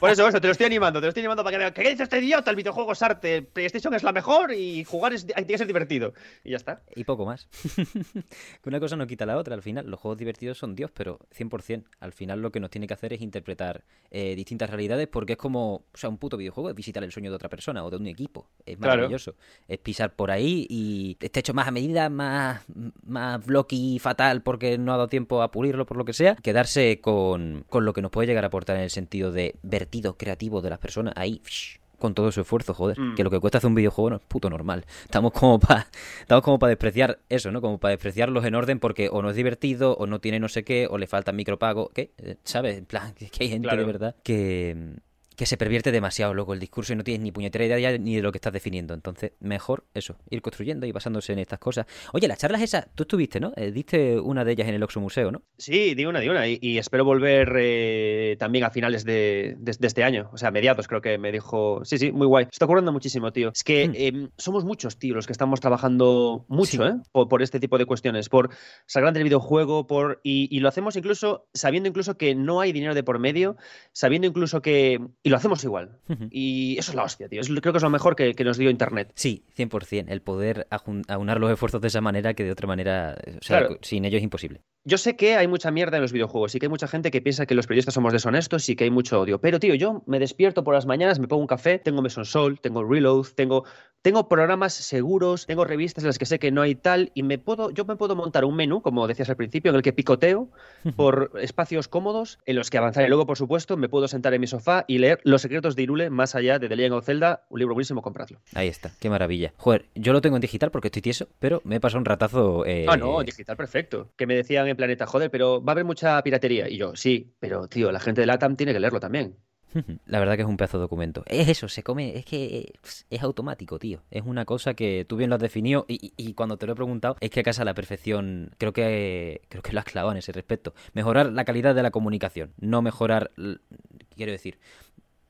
Por eso, eso, te lo estoy animando. Te lo estoy animando para que digan, ¿qué dice este idiota? El videojuego es arte. PlayStation es la mejor y jugar es, tiene que ser divertido. Y ya está. Y poco más. que una cosa no quita la otra. Al final, los juegos divertidos son Dios, pero 100%. Al final, lo que nos tiene que hacer es interpretar eh, distintas realidades porque es como, o sea, un puto videojuego es visitar el sueño de otra persona o de un equipo. Es Claro. maravilloso. Es pisar por ahí y está hecho más a medida, más, más blocky fatal porque no ha dado tiempo a pulirlo por lo que sea. Quedarse con, con lo que nos puede llegar a aportar en el sentido de vertido creativo de las personas ahí. Con todo su esfuerzo, joder. Mm. Que lo que cuesta hacer un videojuego no es puto normal. Estamos como para estamos como para despreciar eso, ¿no? Como para despreciarlos en orden porque o no es divertido, o no tiene no sé qué, o le falta micropago. ¿Qué? Eh, ¿Sabes? En plan, que hay gente Claro. de verdad que, que se pervierte demasiado luego el discurso y no tienes ni puñetera idea ni de lo que estás definiendo. Entonces, mejor eso, ir construyendo y basándose en estas cosas. Oye, las charlas esas, tú estuviste, ¿no? Eh, diste una de ellas en el Oxo Museo, ¿no? Sí, di una, di una. Y, y espero volver eh, también a finales de, de- de este año. O sea, a mediados creo que me dijo. Sí, sí, muy guay. Se está ocurriendo muchísimo, tío. Es que Mm. eh, somos muchos, tío, los que estamos trabajando mucho, Sí. ¿eh? Por, por este tipo de cuestiones. Por sacar del videojuego, por. Y, y lo hacemos incluso sabiendo incluso que no hay dinero de por medio, sabiendo incluso que. Lo hacemos igual. Y eso es la hostia, tío. Es- creo que es lo mejor que, que nos dio Internet. Sí, 100%. El poder aunar los esfuerzos de esa manera que de otra manera, o sea, Claro. sin ello es imposible. Yo sé que hay mucha mierda en los videojuegos y que hay mucha gente que piensa que los periodistas somos deshonestos y que hay mucho odio. Pero, tío, yo me despierto por las mañanas, me pongo un café, tengo Meson Sol, tengo Reload, tengo, tengo programas seguros, tengo revistas en las que sé que no hay tal y me puedo, yo me puedo montar un menú, como decías al principio, en el que picoteo por espacios cómodos en los que avanzaré. Luego, por supuesto, me puedo sentar en mi sofá y leer Los secretos de Irule más allá de The Legend of Zelda, un libro buenísimo, compradlo. Ahí está, qué maravilla. Joder, yo lo tengo en digital porque estoy tieso, pero me he pasado un ratazo. Eh... Ah, no, digital perfecto. Que me decían en Planeta, joder, pero va a haber mucha piratería. Y yo, sí, pero tío, la gente de LATAM tiene que leerlo también. La verdad que es un pedazo de documento. Es eso, se come, es que es automático, tío. Es una cosa que tú bien lo has definido y, y, cuando te lo he preguntado es que casa la perfección, creo que creo que lo has clavado en ese respecto. Mejorar la calidad de la comunicación, no mejorar, quiero decir,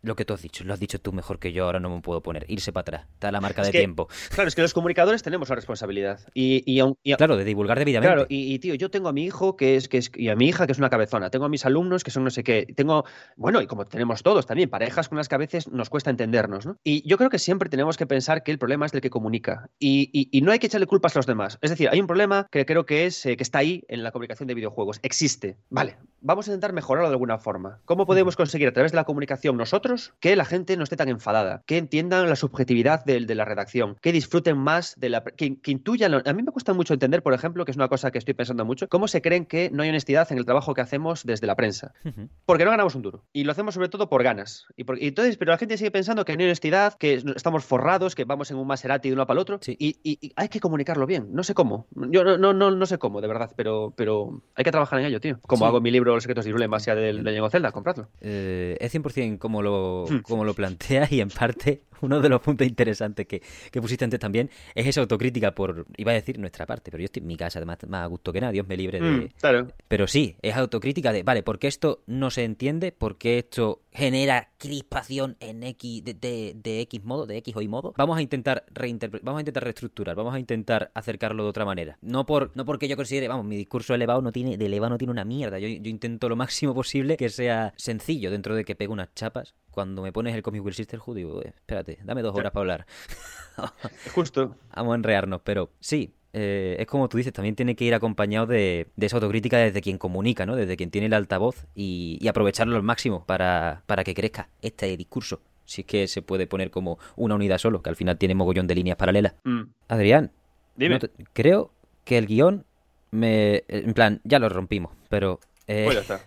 lo que tú has dicho, lo has dicho tú mejor que yo, ahora no me puedo poner. Irse para atrás, está la marca de tiempo. Claro, es que los comunicadores tenemos la responsabilidad. Y, y, claro, de divulgar debidamente. Claro, y, tío, yo tengo a mi hijo que es, que es, y a mi hija que es una cabezona, tengo a mis alumnos que son no sé qué, tengo, bueno, y como tenemos todos también, parejas con las que a veces nos cuesta entendernos, ¿no? Y yo creo que siempre tenemos que pensar que el problema es del que comunica. Y, no hay que echarle culpas a los demás. Es decir, hay un problema que creo que es eh, que está ahí en la comunicación de videojuegos. Existe. Vale, vamos a intentar mejorarlo de alguna forma. ¿Cómo podemos conseguir a través de la comunicación nosotros que la gente no esté tan enfadada, que entiendan la subjetividad de, de la redacción, que disfruten más de la... Que, intuyan... A mí me cuesta mucho entender, por ejemplo, que es una cosa que estoy pensando mucho, cómo se creen que no hay honestidad en el trabajo que hacemos desde la prensa. Porque no ganamos un duro. Y lo hacemos sobre todo por ganas. Y, por, entonces, pero la gente sigue pensando que no hay honestidad, que estamos forrados, que vamos en un Maserati de uno para el otro. Y, y, hay que comunicarlo bien. No sé cómo. Yo no, no, no, no sé cómo, de verdad, pero, pero hay que trabajar en ello, tío. Como hago mi libro Los secretos de Irule en base a del, de Zelda, compradlo. Eh, es 100% como lo, hmm. como lo planteas y en parte uno de los puntos interesantes que, que, pusiste antes también es esa autocrítica por, iba a decir nuestra parte, pero yo estoy en mi casa además más a gusto que nada, Dios me libre de... Mm, claro. Pero sí, es autocrítica de, vale, porque esto no se entiende, porque esto genera crispación en X, de, de, X modo, de X o Y modo, vamos a intentar vamos a intentar reestructurar, vamos a intentar acercarlo de otra manera. No por no porque yo considere, vamos, mi discurso elevado no tiene, de elevado no tiene una mierda, yo, yo intento lo máximo posible que sea sencillo dentro de que pegue unas chapas, cuando me pones el Comic Will Sisterhood, digo, espérate, dame dos horas para hablar. Justo. Vamos a enrearnos, pero sí, eh, es como tú dices, también tiene que ir acompañado de, esa autocrítica desde quien comunica, ¿no? Desde quien tiene el altavoz y, aprovecharlo al máximo para, para que crezca este discurso. Si es que se puede poner como una unidad solo, que al final tiene mogollón de líneas paralelas. Mm. Adrián, Dime. creo que el guion me... En plan, ya lo rompimos, pero... Eh, pues está.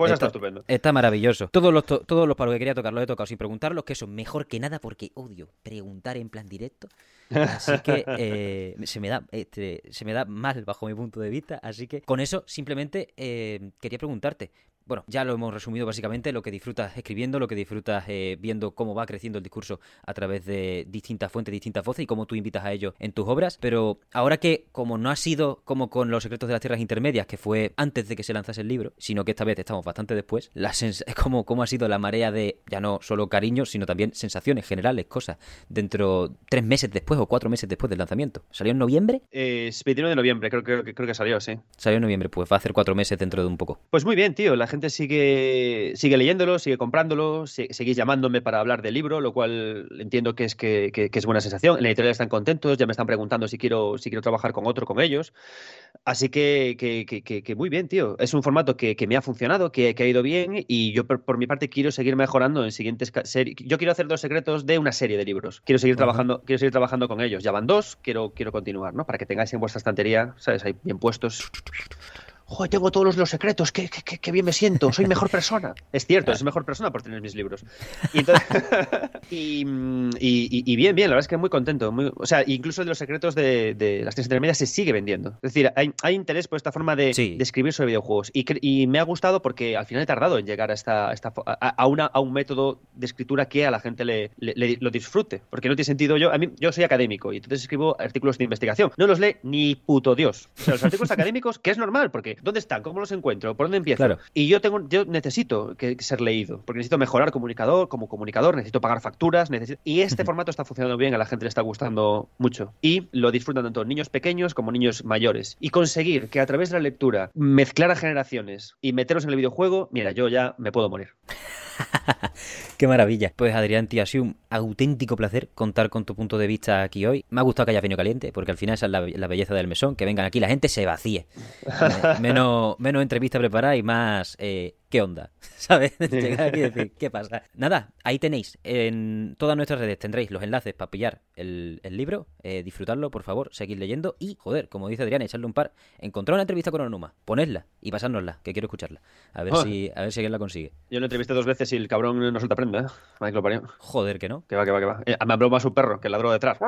Pues está, estupendo. Está maravilloso. Todos los, todos los palos que quería tocar los he tocado sin preguntarlos, que eso mejor que nada porque odio preguntar en plan directo. Así que eh, se, me da, este, se me da mal bajo mi punto de vista. Así que con eso simplemente eh, quería preguntarte, bueno, ya lo hemos resumido básicamente, lo que disfrutas escribiendo, lo que disfrutas eh, viendo cómo va creciendo el discurso a través de distintas fuentes, distintas voces y cómo tú invitas a ello en tus obras. Pero ahora que, como no ha sido como con Los secretos de las tierras intermedias, que fue antes de que se lanzase el libro, sino que esta vez estamos bastante después, la es como cómo ha sido la marea de ya no solo cariño, sino también sensaciones generales, cosas, dentro tres meses después o cuatro meses después del lanzamiento. ¿Salió en noviembre? Eh, 21 de noviembre, creo, creo, creo que salió, sí. Salió en noviembre, pues va a hacer cuatro meses dentro de un poco. Pues muy bien, tío, la gente sigue, sigue leyéndolo, sigue comprándolo, seguís llamándome para hablar del libro, lo cual entiendo que es, que, es buena sensación. En la editorial están contentos, ya me están preguntando si quiero, si quiero trabajar con otro, con ellos. Así que, que muy bien, tío. Es un formato que, me ha funcionado, que, ha ido bien y yo por, mi parte quiero seguir mejorando en siguientes series. Yo quiero hacer dos secretos de una serie de libros. Quiero seguir, trabajando, quiero seguir trabajando con ellos. Ya van dos, quiero, quiero continuar, ¿no? Para que tengáis en vuestra estantería, ¿sabes? Ahí bien puestos Joder, tengo todos los, secretos, qué, qué, bien me siento, soy mejor persona. Es cierto, es mejor persona por tener mis libros. Y, y, bien, bien, la verdad es que muy contento. o sea, incluso de los secretos de, de las tres intermedias se sigue vendiendo. Es decir, hay, hay interés por esta forma de, escribir sobre videojuegos. Y, me ha gustado porque al final he tardado en llegar a, esta, esta a, una, a un método de escritura que a la gente le, lo disfrute. Porque no tiene sentido yo, a mí, yo soy académico y entonces escribo artículos de investigación. No los lee ni puto Dios. O sea, los artículos académicos, que es normal, porque ¿Dónde están? ¿Cómo los encuentro? ¿Por dónde empiezo? Y yo tengo, yo necesito que, ser leído, porque necesito mejorar comunicador, como comunicador, necesito pagar facturas, necesito... y este formato está funcionando bien, a la gente le está gustando mucho. Y lo disfrutan tanto niños pequeños como niños mayores. Y conseguir que a través de la lectura mezclar a generaciones y meterlos en el videojuego, mira, yo ya me puedo morir. Qué maravilla. Pues Adrián, tío, ha sido un auténtico placer contar con tu punto de vista aquí hoy. Me ha gustado que hayas venido caliente, porque al final esa es la, belleza del mesón, que vengan aquí, la gente se vacíe. menos, menos entrevista preparada y más eh, ¿qué onda? ¿Sabes? Llegar aquí y decir, ¿qué pasa? Nada, ahí tenéis, en todas nuestras redes tendréis los enlaces para pillar el, libro, eh, disfrutarlo, por favor, seguir leyendo y, joder, como dice Adrián, echarle un par. Encontrar una entrevista con Onuma, ponedla y pasárnosla, que quiero escucharla. A ver, si, a ver si alguien la consigue. Yo lo entrevisté dos veces y el cabrón no suelta prenda, ¿eh? Joder, que no. Que va, que va, que va. Eh, me habló más su perro, que ladró detrás.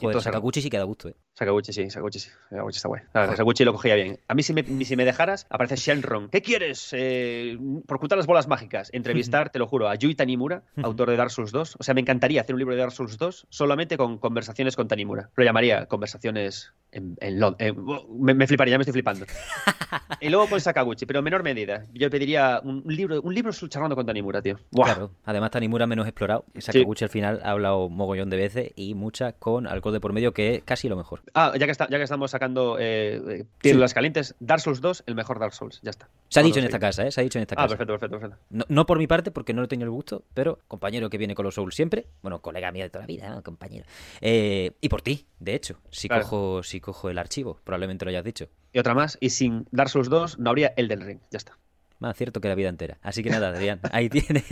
Joder, Sakaguchi sí queda gusto, ¿eh? Sakaguchi sí, Sakaguchi sí. Sakaguchi está guay. Sakaguchi lo cogía bien. A mí, si me, si me dejaras, aparece Shenron. ¿Qué quieres? Eh, por ocultar las bolas mágicas. Entrevistar, te lo juro, a Yui Tanimura, autor de Dark Souls 2. O sea, me encantaría hacer un libro de Dark Souls 2 solamente con conversaciones con Tanimura. Lo llamaría conversaciones en, en, me, fliparía, ya me estoy flipando. y luego con Sakaguchi, pero en menor medida. Yo pediría un libro, un libro charlando con Tanimura, tío. Claro. Además, Tanimura menos explorado. Sakaguchi al final ha hablado mogollón de veces y muchas con alcohol de por medio, que es casi lo mejor. Ah, ya que, está, ya que estamos sacando eh, las calientes, Dark Souls 2, el mejor Dark Souls, ya está. Se ha dicho en esta casa, ¿eh? Se ha dicho en esta ah, casa. perfecto, perfecto, perfecto. No, por mi parte, porque no lo tengo el gusto, pero compañero que viene con los Souls siempre, bueno, colega mío de toda la vida, compañero. Eh, y por ti, de hecho, si, cojo, si cojo el archivo, probablemente lo hayas dicho. Y otra más, y sin Dark Souls 2 no habría el del Ring, ya está. Más cierto que la vida entera. Así que nada, Adrián, ahí tiene.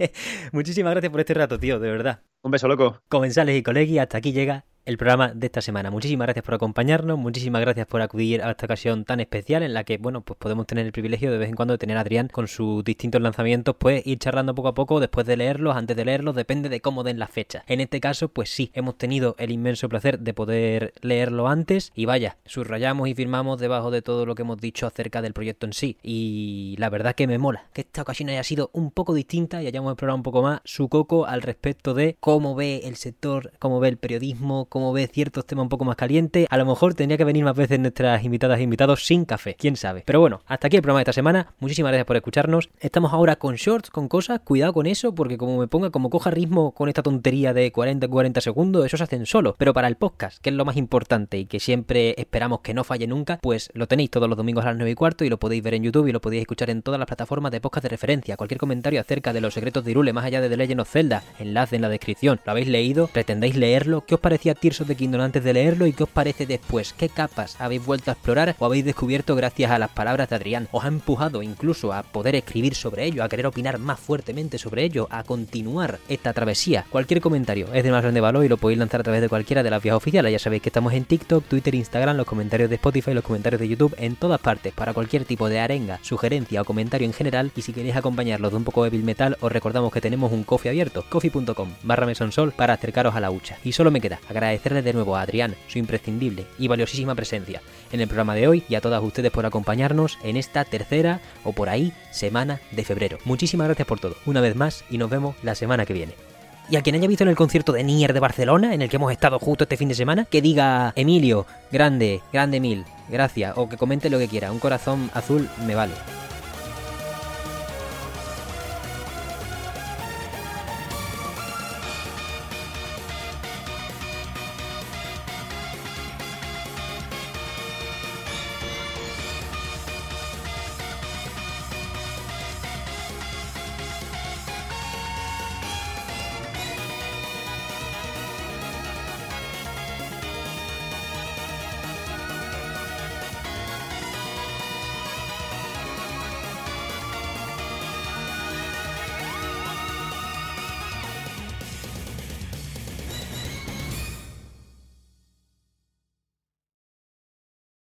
Muchísimas gracias por este rato, tío, de verdad. Un beso, loco. Comensales y colegui, hasta aquí llega el programa de esta semana. Muchísimas gracias por acompañarnos, muchísimas gracias por acudir a esta ocasión tan especial en la que, bueno, pues podemos tener el privilegio de vez en cuando de tener a Adrián con sus distintos lanzamientos, pues ir charlando poco a poco después de leerlos, antes de leerlos, depende de cómo den la fecha. En este caso, pues sí, hemos tenido el inmenso placer de poder leerlo antes y vaya, subrayamos y firmamos debajo de todo lo que hemos dicho acerca del proyecto en sí. Y la verdad que me mola que esta ocasión haya sido un poco distinta y hayamos explorado un poco más su coco al respecto de cómo ve el sector, cómo ve el periodismo, como ve ciertos temas un poco más calientes, a lo mejor tendría que venir más veces nuestras invitadas e invitados sin café, quién sabe. Pero bueno, hasta aquí el programa de esta semana. Muchísimas gracias por escucharnos. Estamos ahora con shorts, con cosas, cuidado con eso, porque como me ponga, como coja ritmo con esta tontería de 40-40 segundos, eso se hacen solo. Pero para el podcast, que es lo más importante y que siempre esperamos que no falle nunca, pues lo tenéis todos los domingos a las 9 y cuarto y lo podéis ver en YouTube y lo podéis escuchar en todas las plataformas de podcast de referencia. Cualquier comentario acerca de los secretos de Irule más allá de The Legend of Zelda, enlace en la descripción. ¿Lo habéis leído? ¿Pretendéis leerlo? ¿Qué os parecía Tears of the antes de leerlo y qué os parece después, qué capas habéis vuelto a explorar o habéis descubierto gracias a las palabras de Adrián. Os ha empujado incluso a poder escribir sobre ello, a querer opinar más fuertemente sobre ello, a continuar esta travesía. Cualquier comentario es de más grande valor y lo podéis lanzar a través de cualquiera de las vías oficiales. Ya sabéis que estamos en TikTok, Twitter, Instagram, los comentarios de Spotify, los comentarios de YouTube, en todas partes, para cualquier tipo de arenga, sugerencia o comentario en general. Y si queréis acompañarlos de un poco de Bill Metal, os recordamos que tenemos un coffee abierto, coffee.com barra mesonsol para acercaros a la hucha. Y solo me queda agradecerles de nuevo a Adrián su imprescindible y valiosísima presencia en el programa de hoy y a todas ustedes por acompañarnos en esta tercera o por ahí semana de febrero. Muchísimas gracias por todo, una vez más, y nos vemos la semana que viene. Y a quien haya visto en el concierto de Nier de Barcelona, en el que hemos estado justo este fin de semana, que diga Emilio, grande, grande mil, gracias, o que comente lo que quiera, un corazón azul me vale.